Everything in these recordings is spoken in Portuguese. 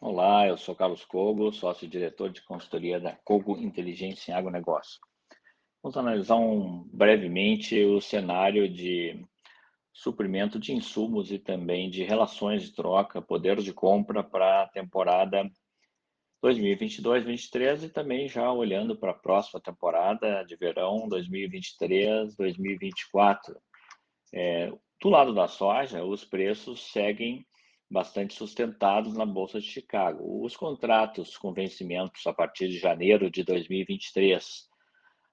Olá, eu sou Carlos Cogo, sócio-diretor de consultoria da Cogo Inteligência em Agronegócio. Vamos analisar um, brevemente o cenário de suprimento de insumos e também de relações de troca, poder de compra para a temporada 2022-23 e também já olhando para a próxima temporada de verão 2023-2024. É, do lado da soja, os preços seguem bastante sustentados na Bolsa de Chicago. Os contratos com vencimentos a partir de janeiro de 2023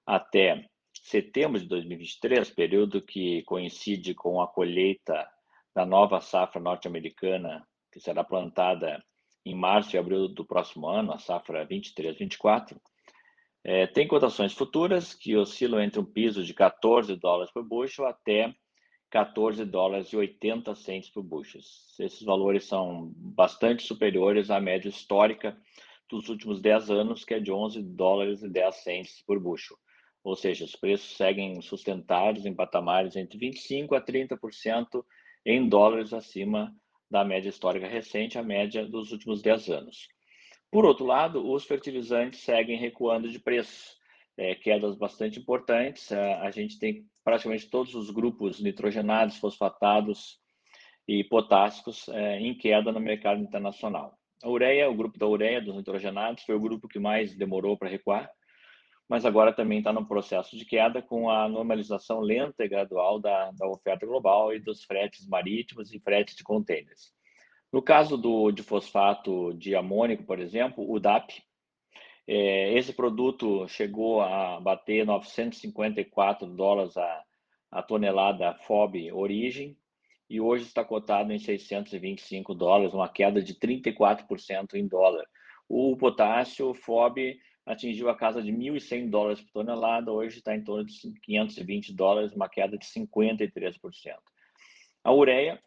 até setembro de 2023, período que coincide com a colheita da nova safra norte-americana, que será plantada em março e abril do próximo ano, a safra 23-24, é, tem cotações futuras que oscilam entre um piso de 14 dólares por bushel até 14 dólares e 80 centes por bushel. Esses valores são bastante superiores à média histórica dos últimos 10 anos, que é de 11 dólares e 10 centes por bushel. Ou seja, os preços seguem sustentados em patamares entre 25% a 30% em dólares acima da média histórica recente, a média dos últimos 10 anos. Por outro lado, os fertilizantes seguem recuando de preço, é, quedas bastante importantes. A gente tem praticamente todos os grupos nitrogenados, fosfatados e potássicos é, em queda no mercado internacional. A ureia, o grupo da ureia, dos nitrogenados, foi o grupo que mais demorou para recuar, mas agora também está no processo de queda com a normalização lenta e gradual da, da oferta global e dos fretes marítimos e fretes de contêineres. No caso do, de fosfato de amônico, por exemplo, o DAP, esse produto chegou a bater 954 dólares a, a tonelada FOB origem e hoje está cotado em 625 dólares, uma queda de 34% em dólar. O potássio FOB atingiu a casa de 1.100 dólares por tonelada, hoje está em torno de 520 dólares, uma queda de 53%. A ureia,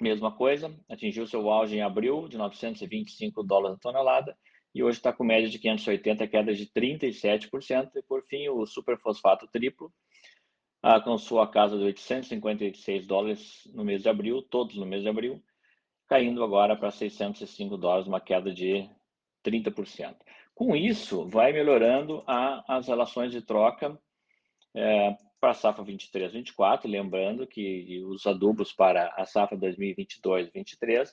mesma coisa, atingiu seu auge em abril de 925 dólares a tonelada e hoje está com média de 580, queda de 37%. E por fim, o superfosfato triplo alcançou a casa de 856 dólares no mês de abril, todos no mês de abril, caindo agora para 605 dólares, uma queda de 30%. Com isso, vai melhorando a, as relações de troca é, para a safra 23-24, lembrando que os adubos para a safra 2022-23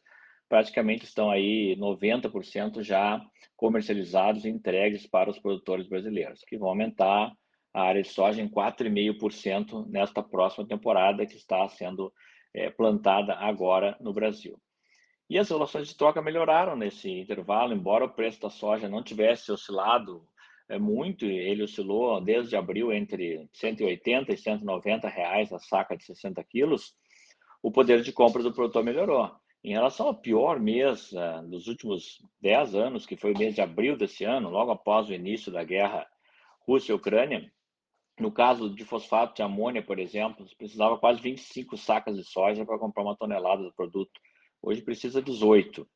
praticamente estão aí 90% já comercializados e entregues para os produtores brasileiros, que vão aumentar a área de soja em 4,5% nesta próxima temporada que está sendo é, plantada agora no Brasil. E as relações de troca melhoraram nesse intervalo, embora o preço da soja não tivesse oscilado é, muito, ele oscilou desde abril entre 180 e 190 reais a saca de 60 quilos, o poder de compra do produtor melhorou. Em relação ao pior mês uh, dos últimos 10 anos, que foi o mês de abril desse ano, logo após o início da guerra Rússia-Ucrânia, no caso de fosfato de amônia, por exemplo, precisava quase 25 sacas de soja para comprar uma tonelada do produto. Hoje precisa 18.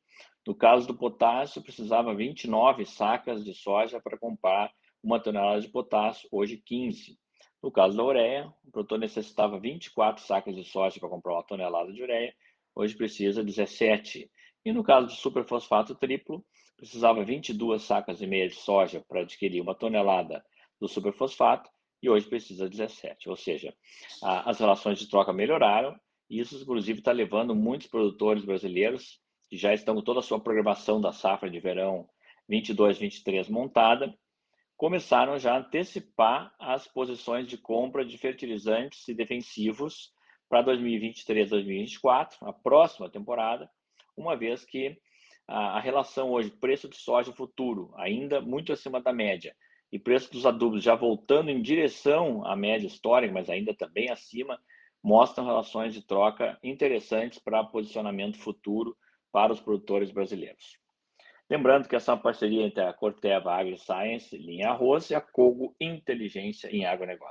No caso do potássio, precisava 29 sacas de soja para comprar uma tonelada de potássio, hoje 15. No caso da ureia, o produtor necessitava 24 sacas de soja para comprar uma tonelada de ureia, hoje precisa 17. E no caso do superfosfato triplo, precisava 22 sacas e meia de soja para adquirir uma tonelada do superfosfato e hoje precisa 17. Ou seja, a, as relações de troca melhoraram e isso, inclusive, está levando muitos produtores brasileiros que já estão com toda a sua programação da safra de verão 22-23 montada, começaram já a antecipar as posições de compra de fertilizantes e defensivos para 2023, 2024, a próxima temporada, uma vez que a, relação hoje preço de soja futuro ainda muito acima da média e preço dos adubos já voltando em direção à média histórica, mas ainda também acima, mostram relações de troca interessantes para posicionamento futuro para os produtores brasileiros. Lembrando que essa é uma parceria entre a Corteva AgriScience, linha arroz, e a Cogo Inteligência em agronegócio.